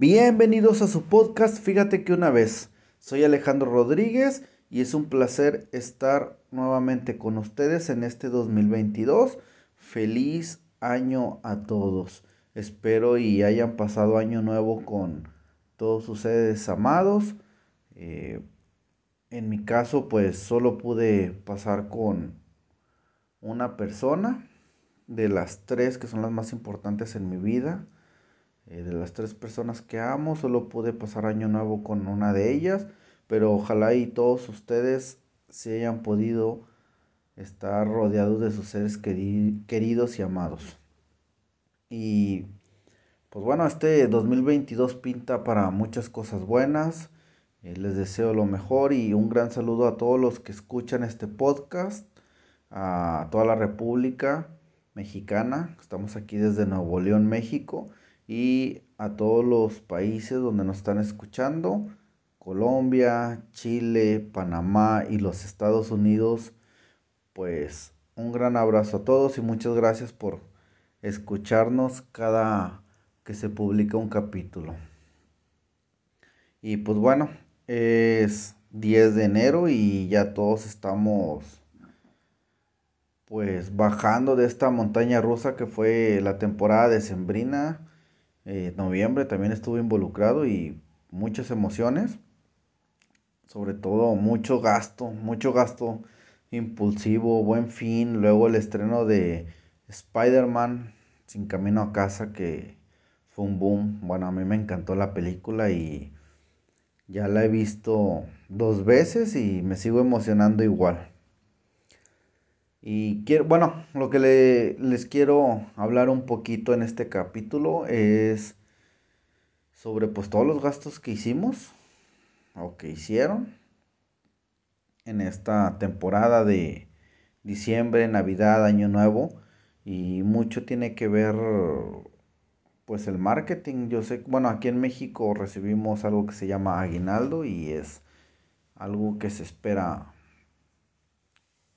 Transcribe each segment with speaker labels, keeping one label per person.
Speaker 1: Bienvenidos a su podcast Fíjate que una vez. Soy Alejandro Rodríguez y es un placer estar nuevamente con ustedes en este 2022. Feliz año a todos. Espero y hayan pasado año nuevo con todos ustedes amados. Eh, en mi caso, pues solo pude pasar con una persona de las tres que son las más importantes en mi vida. Eh, de las tres personas que amo, solo pude pasar año nuevo con una de ellas, pero ojalá y todos ustedes se hayan podido estar rodeados de sus seres queridos y amados. Y pues bueno, este 2022 pinta para muchas cosas buenas. Eh, les deseo lo mejor y un gran saludo a todos los que escuchan este podcast, a toda la República Mexicana. Estamos aquí desde Nuevo León, México y a todos los países donde nos están escuchando, Colombia, Chile, Panamá y los Estados Unidos, pues un gran abrazo a todos y muchas gracias por escucharnos cada que se publica un capítulo. Y pues bueno, es 10 de enero y ya todos estamos pues bajando de esta montaña rusa que fue la temporada de Sembrina eh, noviembre también estuve involucrado y muchas emociones, sobre todo mucho gasto, mucho gasto impulsivo, buen fin, luego el estreno de Spider-Man sin camino a casa que fue un boom, bueno a mí me encantó la película y ya la he visto dos veces y me sigo emocionando igual. Y quiero, bueno, lo que les quiero hablar un poquito en este capítulo es sobre pues todos los gastos que hicimos o que hicieron en esta temporada de diciembre, Navidad, Año Nuevo y mucho tiene que ver pues el marketing. Yo sé, bueno, aquí en México recibimos algo que se llama aguinaldo y es algo que se espera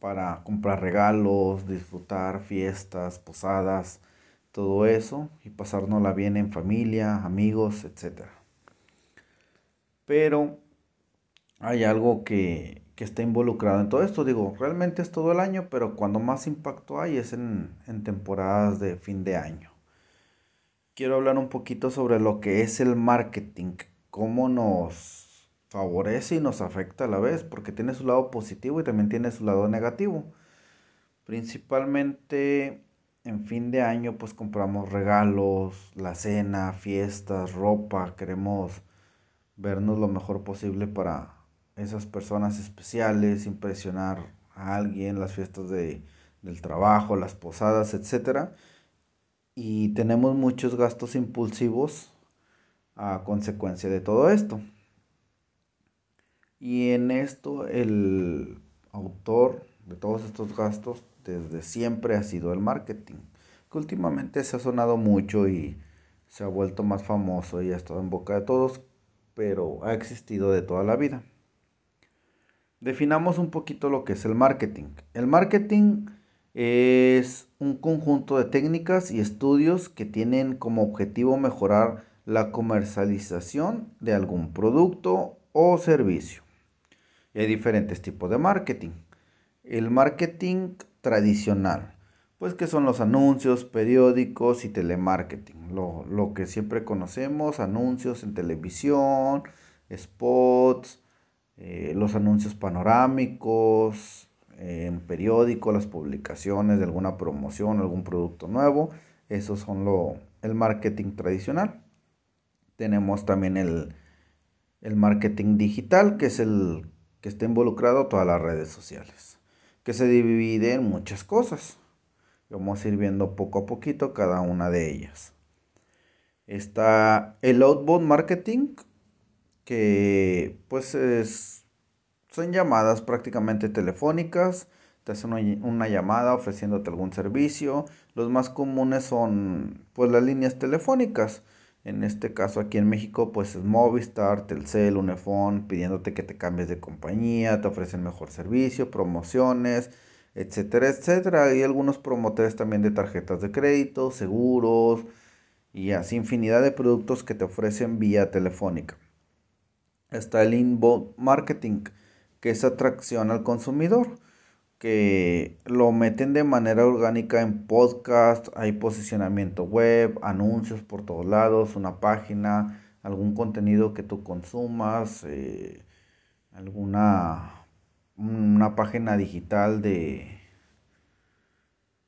Speaker 1: para comprar regalos, disfrutar fiestas, posadas, todo eso y pasárnosla bien en familia, amigos, etc. Pero hay algo que, que, está involucrado en todo esto. Digo, realmente es todo el año, pero cuando más impacto hay es en, en temporadas de fin de año. Quiero hablar un poquito sobre lo que es el marketing, cómo nos favorece y nos afecta a la vez, porque tiene su lado positivo y también tiene su lado negativo. Principalmente en fin de año pues compramos regalos, la cena, fiestas, ropa, queremos vernos lo mejor posible para esas personas especiales, impresionar a alguien, las fiestas de, del trabajo, las posadas, etc. Y tenemos muchos gastos impulsivos a consecuencia de todo esto. Y en esto el autor de todos estos gastos desde siempre ha sido el marketing, que últimamente se ha sonado mucho y se ha vuelto más famoso y ha estado en boca de todos, pero ha existido de toda la vida. Definamos un poquito lo que es el marketing. El marketing es un conjunto de técnicas y estudios que tienen como objetivo mejorar la comercialización de algún producto o servicio. Hay diferentes tipos de marketing. El marketing tradicional, pues que son los anuncios, periódicos y telemarketing. Lo, lo que siempre conocemos, anuncios en televisión, spots, eh, los anuncios panorámicos, en periódico, las publicaciones de alguna promoción, algún producto nuevo. Esos son lo, el marketing tradicional. Tenemos también el, el marketing digital, que es el que está involucrado todas las redes sociales, que se divide en muchas cosas. Vamos a ir viendo poco a poquito cada una de ellas. Está el outbound marketing, que pues es, son llamadas prácticamente telefónicas. Te hacen una, llamada ofreciéndote algún servicio. Los más comunes son pues las líneas telefónicas en este caso aquí en México pues es Movistar, Telcel, Unifón, pidiéndote que te cambies de compañía, te ofrecen mejor servicio, promociones, etcétera, etcétera. Hay algunos promotores también de tarjetas de crédito, seguros y así infinidad de productos que te ofrecen vía telefónica. Está el inbound marketing, que es atracción al consumidor, que lo meten de manera orgánica en podcast, hay posicionamiento web, anuncios por todos lados, una página, algún contenido que tú consumas, eh, alguna una página digital de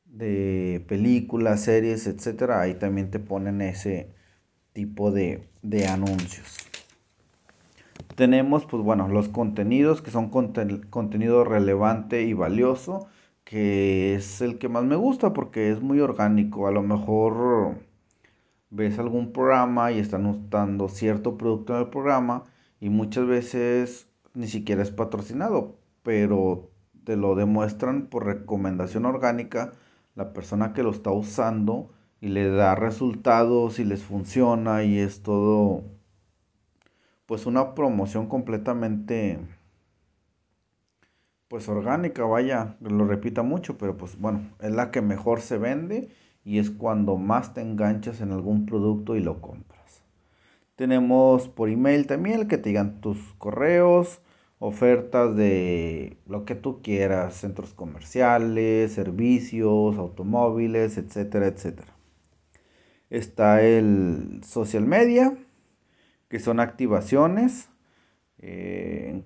Speaker 1: de películas, series, etcétera, ahí también te ponen ese tipo de, de anuncios. Tenemos, pues bueno, los contenidos que son contenido relevante y valioso, que es el que más me gusta porque es muy orgánico. A lo mejor ves algún programa y están usando cierto producto en el programa y muchas veces ni siquiera es patrocinado, pero te lo demuestran por recomendación orgánica la persona que lo está usando y le da resultados y les funciona y es todo pues una promoción completamente pues orgánica, vaya, lo repita mucho, pero pues bueno, es la que mejor se vende y es cuando más te enganchas en algún producto y lo compras. Tenemos por email también el que te digan tus correos, ofertas de lo que tú quieras, centros comerciales, servicios, automóviles, etcétera, etcétera. Está el social media, que son activaciones, eh,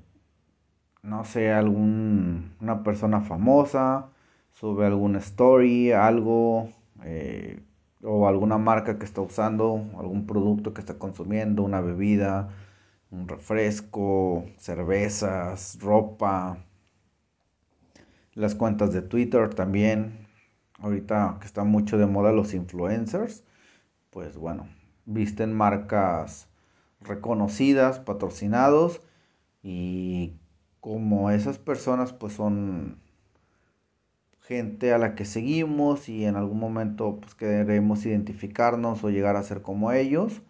Speaker 1: no sé, algún, una persona famosa sube algún story, algo, eh, o alguna marca que está usando, algún producto que está consumiendo, una bebida, un refresco, cervezas, ropa, las cuentas de Twitter también. Ahorita que está mucho de moda los influencers, pues bueno, visten marcas reconocidas, patrocinados y como esas personas pues son gente a la que seguimos y en algún momento pues queremos identificarnos o llegar a ser como ellos,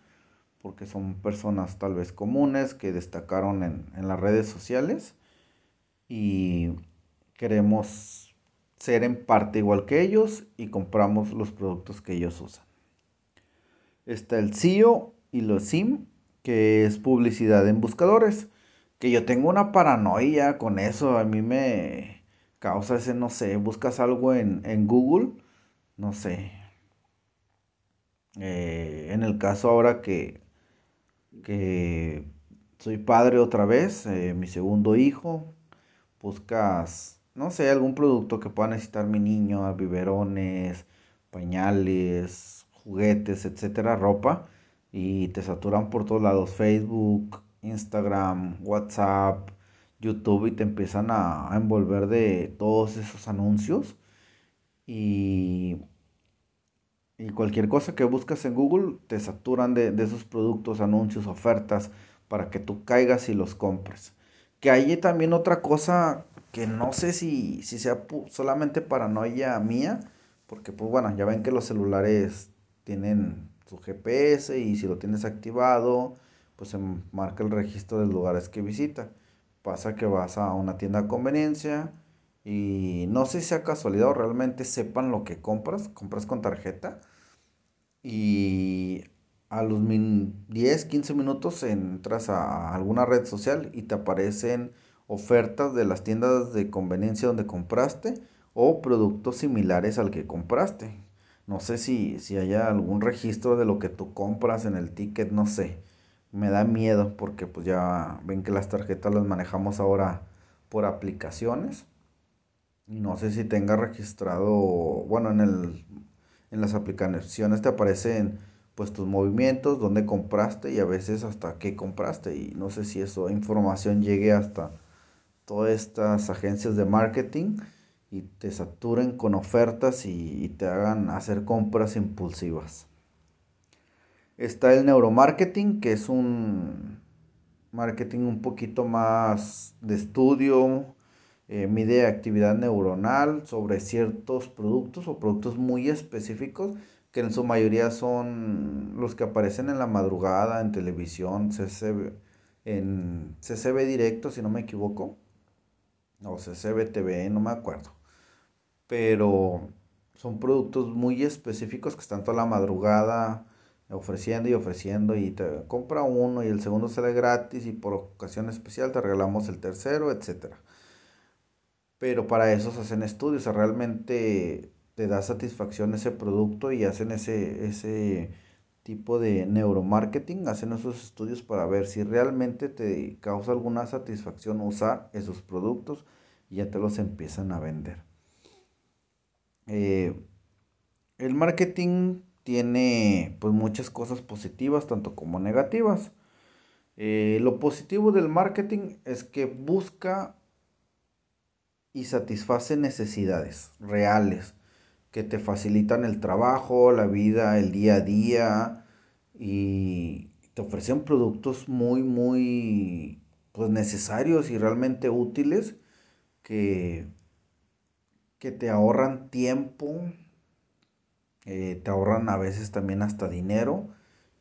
Speaker 1: porque son personas tal vez comunes que destacaron en, las redes sociales y queremos ser en parte igual que ellos y compramos los productos que ellos usan. Está el SEO y los SIM, que es publicidad en buscadores, que yo tengo una paranoia con eso, a mí me causa ese, no sé, buscas algo en, en Google, no sé. Eh, en el caso ahora que que soy padre otra vez, eh, mi segundo hijo, buscas, no sé, algún producto que pueda necesitar mi niño, biberones, pañales, juguetes, etcétera, ropa, y te saturan por todos lados, Facebook, Instagram, WhatsApp, YouTube, y te empiezan a, a envolver de todos esos anuncios. Y y cualquier cosa que buscas en Google te saturan de, esos productos, anuncios, ofertas para que tú caigas y los compres. Que hay también otra cosa que no sé si, si sea solamente paranoia mía, porque pues bueno, ya ven que los celulares tienen su GPS y si lo tienes activado, pues se marca el registro de lugares que visita. Pasa que vas a una tienda de conveniencia y no sé si sea casualidad o realmente sepan lo que compras, compras con tarjeta y a los 10, 15 minutos entras a alguna red social y te aparecen ofertas de las tiendas de conveniencia donde compraste o productos similares al que compraste. No sé si, si haya algún registro de lo que tú compras en el ticket, no sé. Me da miedo porque pues ya ven que las tarjetas las manejamos ahora por aplicaciones. No sé si tenga registrado, bueno, en el en las aplicaciones te aparecen pues tus movimientos, dónde compraste y a veces hasta qué compraste y no sé si esa información llegue hasta todas estas agencias de marketing y te saturen con ofertas y, y te hagan hacer compras impulsivas. Está el neuromarketing, que es un marketing un poquito más de estudio, eh, mide actividad neuronal sobre ciertos productos o productos muy específicos que en su mayoría son los que aparecen en la madrugada en televisión, CCB, en CCB directo si no me equivoco, o CCB TV, no me acuerdo, pero son productos muy específicos que están toda la madrugada ofreciendo y ofreciendo y te compra uno y el segundo sale gratis y por ocasión especial te regalamos el tercero, etcétera. Pero para eso se hacen estudios, realmente te da satisfacción ese producto y hacen ese, ese tipo de neuromarketing, hacen esos estudios para ver si realmente te causa alguna satisfacción usar esos productos y ya te los empiezan a vender. Eh, el marketing tiene pues muchas cosas positivas tanto como negativas. Eh, lo positivo del marketing es que busca y satisface necesidades reales que te facilitan el trabajo, la vida, el día a día y te ofrecen productos muy, muy pues, necesarios y realmente útiles que, que te ahorran tiempo, eh, te ahorran a veces también hasta dinero.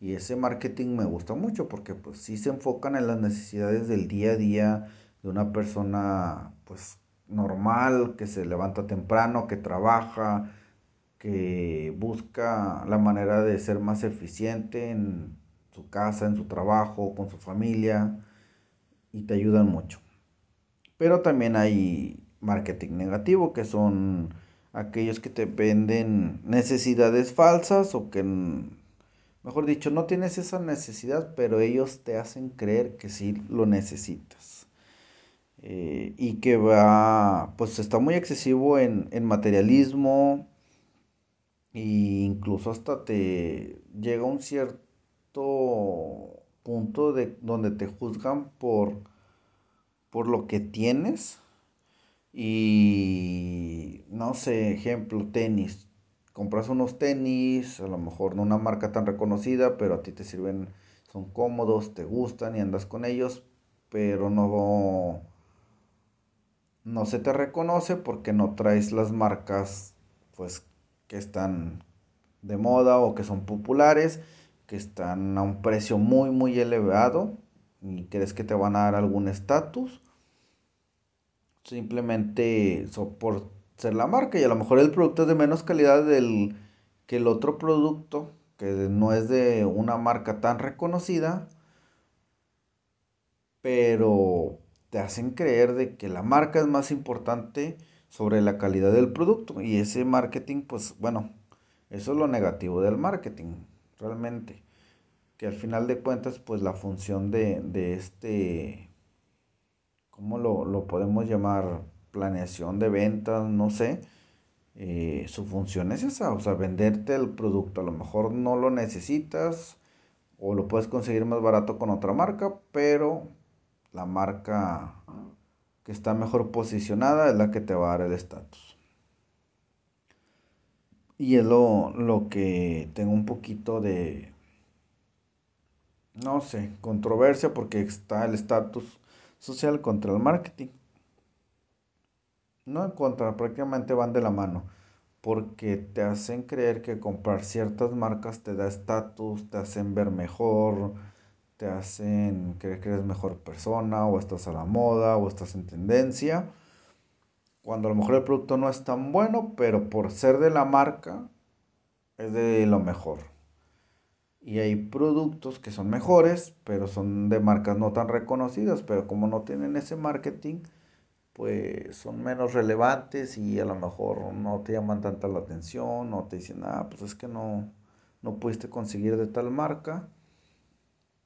Speaker 1: Y ese marketing me gusta mucho porque pues sí se enfocan en las necesidades del día a día de una persona pues normal, que se levanta temprano, que trabaja, que busca la manera de ser más eficiente en su casa, en su trabajo, con su familia y te ayudan mucho. Pero también hay marketing negativo que son aquellos que te venden necesidades falsas o que, mejor dicho, no tienes esa necesidad, pero ellos te hacen creer que sí lo necesitas. Eh, y que va, pues está muy excesivo en, en materialismo e incluso hasta te llega un cierto punto de donde te juzgan por, por lo que tienes y no sé, ejemplo, tenis. Compras unos tenis, a lo mejor no una marca tan reconocida, pero a ti te sirven, son cómodos, te gustan y andas con ellos, pero no, no se te reconoce porque no traes las marcas pues que están de moda o que son populares, que están a un precio muy muy elevado y crees que te van a dar algún estatus simplemente por ser la marca y a lo mejor el producto es de menos calidad del, que el otro producto que no es de una marca tan reconocida, pero te hacen creer de que la marca es más importante sobre la calidad del producto y ese marketing pues bueno, eso es lo negativo del marketing, realmente, que al final de cuentas pues la función de, de este ¿cómo lo, podemos llamar? Planeación de ventas, no sé. Eh, su función es esa, o sea, venderte el producto. A lo mejor no lo necesitas o lo puedes conseguir más barato con otra marca, pero la marca que está mejor posicionada es la que te va a dar el estatus. Y es lo, lo que tengo un poquito de, no sé, controversia porque está el estatus social contra el marketing. No en contra, prácticamente van de la mano. Porque te hacen creer que comprar ciertas marcas te da estatus, te hacen ver mejor, te hacen creer que eres mejor persona, o estás a la moda, o estás en tendencia. Cuando a lo mejor el producto no es tan bueno, pero por ser de la marca, es de lo mejor. Y hay productos que son mejores, pero son de marcas no tan reconocidas, pero como no tienen ese marketing, pues son menos relevantes y a lo mejor no te llaman tanta la atención, o te dicen, ah, pues es que no, no pudiste conseguir de tal marca,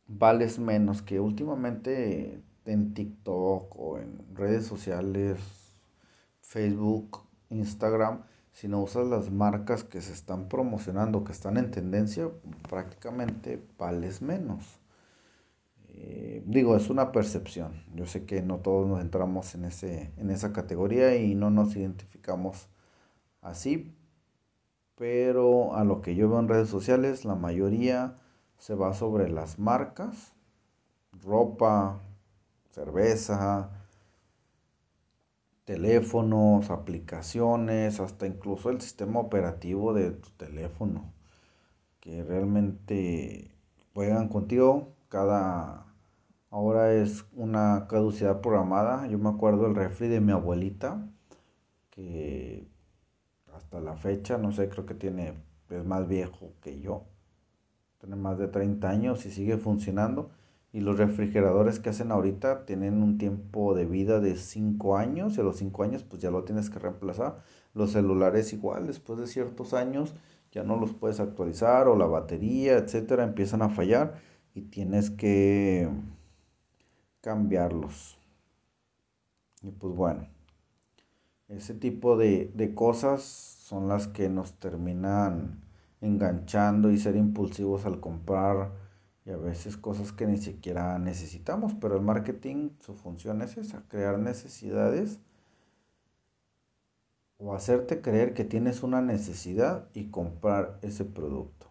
Speaker 1: vales menos que últimamente en TikTok o en redes sociales, Facebook, Instagram, si no usas las marcas que se están promocionando, que están en tendencia, prácticamente vales menos. Eh, digo, es una percepción. Yo sé que no todos nos entramos en, ese, en esa categoría y no nos identificamos así, pero a lo que yo veo en redes sociales, la mayoría se va sobre las marcas, ropa, cerveza, teléfonos, aplicaciones, hasta incluso el sistema operativo de tu teléfono, que realmente juegan contigo. Cada ahora es una caducidad programada. Yo me acuerdo el refri de mi abuelita, que hasta la fecha, no sé, creo que tiene, es más viejo que yo. tiene más de 30 años y sigue funcionando. Y los refrigeradores que hacen ahorita tienen un tiempo de vida de 5 años y a los 5 años pues ya lo tienes que reemplazar. Los celulares igual, después de ciertos años ya no los puedes actualizar o la batería, etcétera, empiezan a fallar y tienes que cambiarlos. Y pues bueno, ese tipo de, de cosas son las que nos terminan enganchando y ser impulsivos al comprar y a veces cosas que ni siquiera necesitamos, pero el marketing, su función es esa, crear necesidades o hacerte creer que tienes una necesidad y comprar ese producto.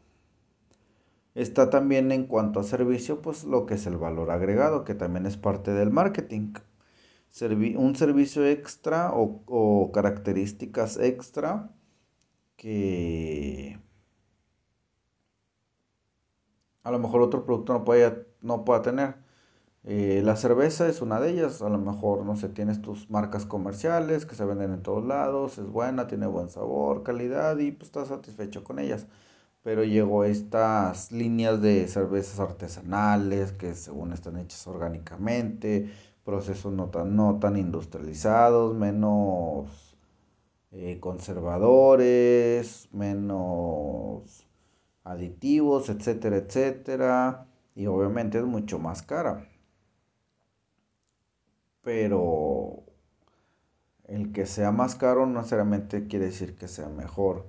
Speaker 1: Está también en cuanto a servicio, pues lo que es el valor agregado, que también es parte del marketing. un servicio extra o, o características extra que a lo mejor otro producto no, puede, no pueda tener. Eh, la cerveza es una de ellas, a lo mejor, no sé, tienes tus marcas comerciales que se venden en todos lados, es buena, tiene buen sabor, calidad y pues estás satisfecho con ellas. Pero llegó estas líneas de cervezas artesanales que según están hechas orgánicamente, procesos no tan, no tan industrializados, menos eh, conservadores, menos aditivos, etcétera, etcétera. Y obviamente es mucho más cara. Pero el que sea más caro no necesariamente quiere decir que sea mejor.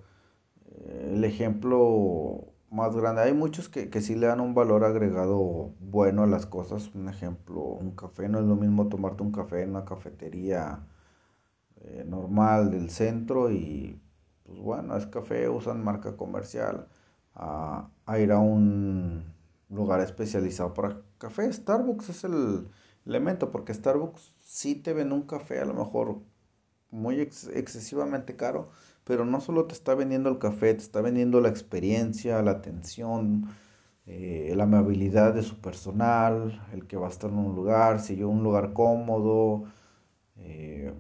Speaker 1: Eh, el ejemplo más grande, hay muchos que, que sí le dan un valor agregado bueno a las cosas. Un ejemplo, un café, no es lo mismo tomarte un café en una cafetería eh, normal del centro y pues bueno, es café, usan marca comercial a, ir a un lugar especializado para café. Starbucks es el elemento, porque Starbucks sí te vende un café a lo mejor muy excesivamente caro, pero no solo te está vendiendo el café, te está vendiendo la experiencia, la atención, eh, la amabilidad de su personal, el que va a estar en un lugar, si yo un lugar cómodo. Eh,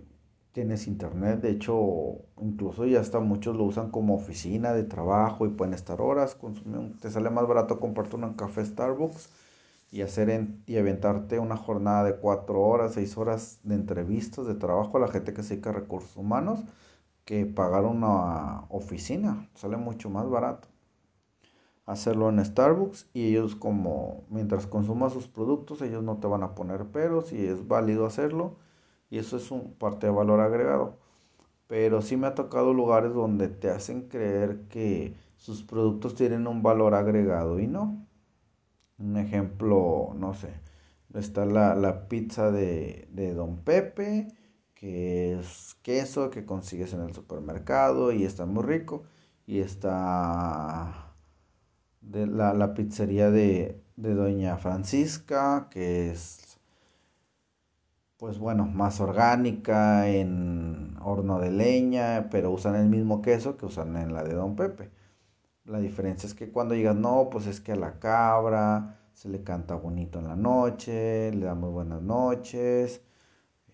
Speaker 1: tienes internet, de hecho, incluso ya hasta muchos lo usan como oficina de trabajo y pueden estar horas, te sale más barato comprarte un café Starbucks y hacer y aventarte una jornada de cuatro horas, seis horas de entrevistas de trabajo a la gente que se dedica a recursos humanos que pagar una oficina, sale mucho más barato. Hacerlo en Starbucks y ellos como mientras consumas sus productos, ellos no te van a poner peros y es válido hacerlo y eso es un parte de valor agregado. Pero sí me ha tocado lugares donde te hacen creer que sus productos tienen un valor agregado y no. Un ejemplo, no sé, está la, pizza de, Don Pepe, que es queso que consigues en el supermercado y está muy rico. Y está de la, la pizzería de, de Doña Francisca, que es pues bueno, más orgánica, en horno de leña, pero usan el mismo queso que usan en la de Don Pepe. La diferencia es que cuando digas, no, pues es que a la cabra se le canta bonito en la noche, le damos buenas noches,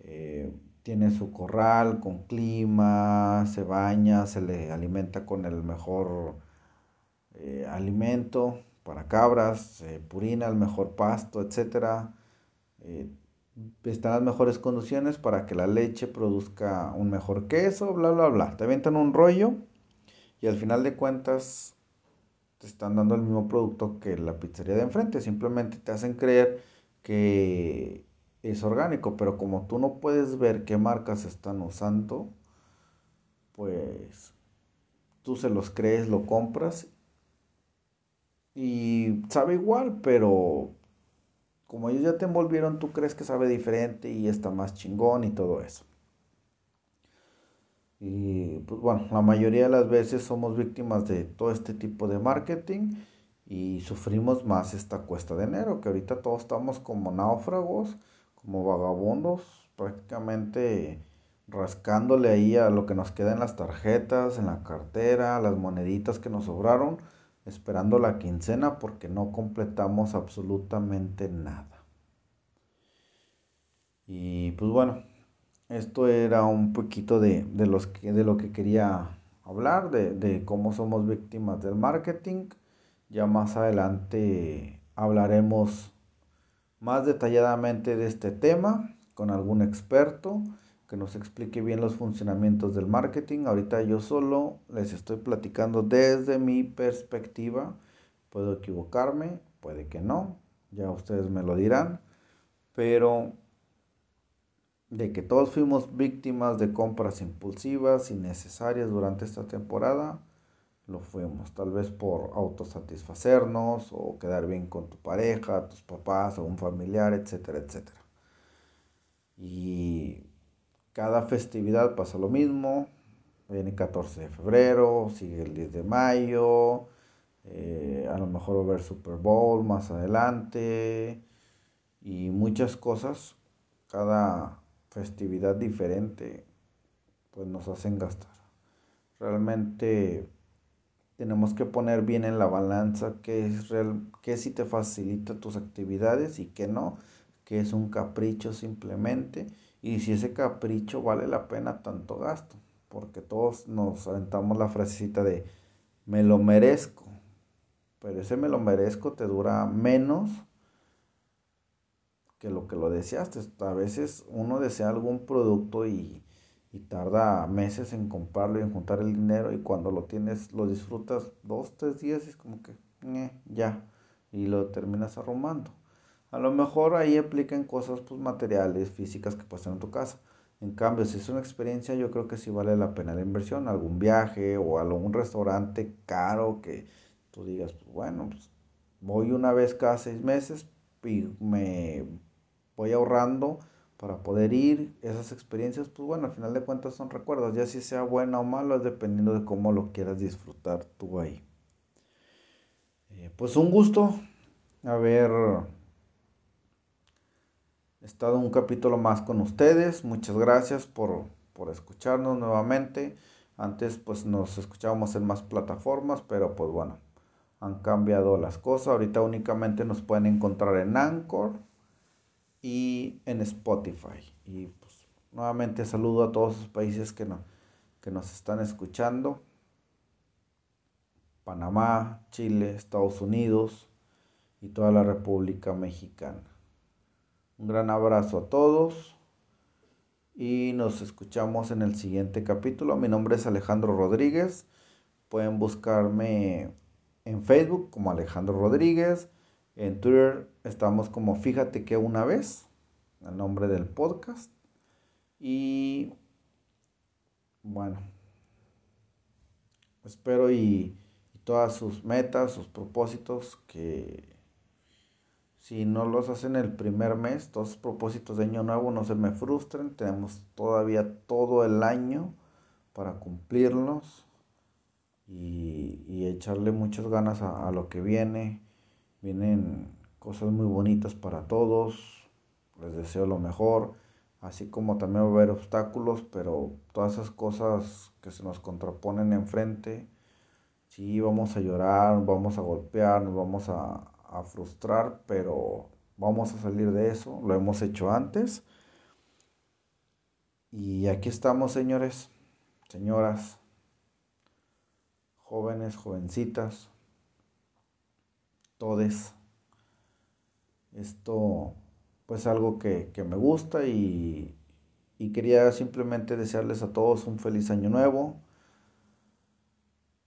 Speaker 1: eh, tiene su corral con clima, se baña, se le alimenta con el mejor eh, alimento para cabras, se purina el mejor pasto, etcétera. Están las mejores condiciones para que la leche produzca un mejor queso, bla, bla, bla. Te avientan un rollo y al final de cuentas te están dando el mismo producto que la pizzería de enfrente. Simplemente te hacen creer que es orgánico, pero como tú no puedes ver qué marcas están usando, pues tú se los crees, lo compras y sabe igual, pero como ellos ya te envolvieron, tú crees que sabe diferente y está más chingón y todo eso. Y pues bueno, la mayoría de las veces somos víctimas de todo este tipo de marketing y sufrimos más esta cuesta de enero, que ahorita todos estamos como náufragos, como vagabundos, prácticamente rascándole ahí a lo que nos queda en las tarjetas, en la cartera, las moneditas que nos sobraron esperando la quincena porque no completamos absolutamente nada. Y pues bueno, esto era un poquito de, los de lo que quería hablar, de, cómo somos víctimas del marketing Ya más adelante hablaremos más detalladamente de este tema con algún experto que nos explique bien los funcionamientos del marketing. Ahorita yo solo les estoy platicando desde mi perspectiva. Puedo equivocarme, puede que no, ya ustedes me lo dirán, pero de que todos fuimos víctimas de compras impulsivas, innecesarias durante esta temporada, lo fuimos, tal vez por autosatisfacernos o quedar bien con tu pareja, tus papás o un familiar, etcétera, etcétera. Y cada festividad pasa lo mismo. Viene 14 de febrero, sigue el 10 de mayo, eh, a lo mejor va a haber Super Bowl más adelante y muchas cosas. Cada festividad diferente pues nos hacen gastar. Realmente tenemos que poner bien en la balanza qué es real, qué sí te facilita tus actividades y qué no, que es un capricho simplemente y si ese capricho vale la pena tanto gasto, porque todos nos aventamos la frasecita de me lo merezco, pero ese me lo merezco te dura menos que lo que lo deseaste. A veces uno desea algún producto y y tarda meses en comprarlo y en juntar el dinero y cuando lo tienes lo disfrutas dos, tres días y es como que eh, ya y lo terminas arrumando. A lo mejor ahí aplican cosas pues materiales, físicas que pasan en tu casa. En cambio, si es una experiencia, yo creo que sí vale la pena la inversión, algún viaje o algún restaurante caro que tú digas, pues bueno, pues voy una vez cada seis meses y me voy ahorrando para poder ir, esas experiencias, pues bueno, al final de cuentas son recuerdos, ya si sea buena o mala, es dependiendo de cómo lo quieras disfrutar tú ahí. Eh, pues un gusto haber estado un capítulo más con ustedes, muchas gracias por, por escucharnos nuevamente. Antes pues nos escuchábamos en más plataformas, pero pues bueno, han cambiado las cosas. Ahorita únicamente nos pueden encontrar en Anchor y en Spotify. Y pues nuevamente saludo a todos los países que, no, que nos están escuchando. Panamá, Chile, Estados Unidos y toda la República Mexicana. Un gran abrazo a todos y nos escuchamos en el siguiente capítulo. Mi nombre es Alejandro Rodríguez. Pueden buscarme en Facebook como Alejandro Rodríguez en Twitter estamos como Fíjate que una vez, el nombre del podcast. Y bueno, espero y, todas sus metas, sus propósitos, que si no los hacen el primer mes, todos los propósitos de año nuevo no se me frustren. Tenemos todavía todo el año para cumplirlos y, echarle muchas ganas a lo que viene Vienen cosas muy bonitas para todos. Les deseo lo mejor. Así como también va a haber obstáculos, pero todas esas cosas que se nos contraponen enfrente, sí, vamos a llorar, vamos a golpear, nos vamos a, a frustrar, pero vamos a salir de eso. Lo hemos hecho antes. Y aquí estamos, señores, señoras, jóvenes, jovencitas todes. Esto pues algo que, me gusta y, y quería simplemente desearles a todos un feliz año nuevo,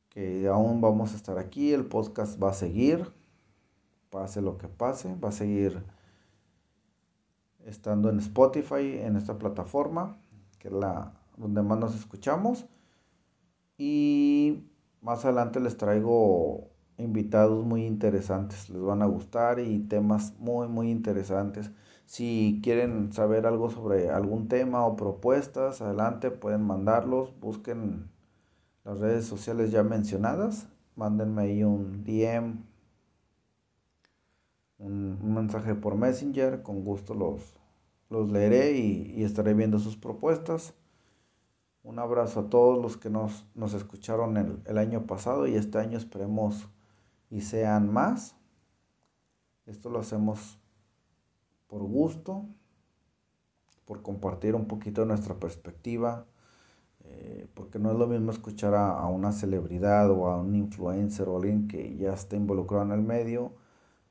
Speaker 1: que aún vamos a estar aquí, el podcast va a seguir, pase lo que pase, va a seguir estando en Spotify, en esta plataforma, que es la donde más nos escuchamos. Y más adelante les traigo invitados muy interesantes, les van a gustar y temas muy, muy interesantes. Si quieren saber algo sobre algún tema o propuestas, adelante, pueden mandarlos, busquen las redes sociales ya mencionadas, mándenme ahí un DM, un, mensaje por Messenger, con gusto los, los leeré y, estaré viendo sus propuestas. Un abrazo a todos los que nos, nos escucharon el, el año pasado y este año esperemos y sean más. Esto lo hacemos por gusto, por compartir un poquito nuestra perspectiva Eh, porque no es lo mismo escuchar a, una celebridad o a un influencer o alguien que ya está involucrado en el medio,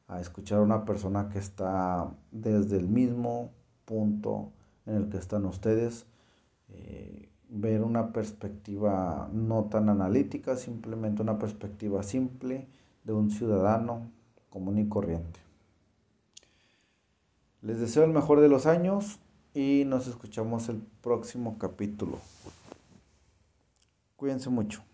Speaker 1: a escuchar a una persona que está desde el mismo punto en el que están ustedes, eh, ver una perspectiva no tan analítica, simplemente una perspectiva simple de un ciudadano común y corriente. Les deseo el mejor de los años y nos escuchamos el próximo capítulo. Cuídense mucho.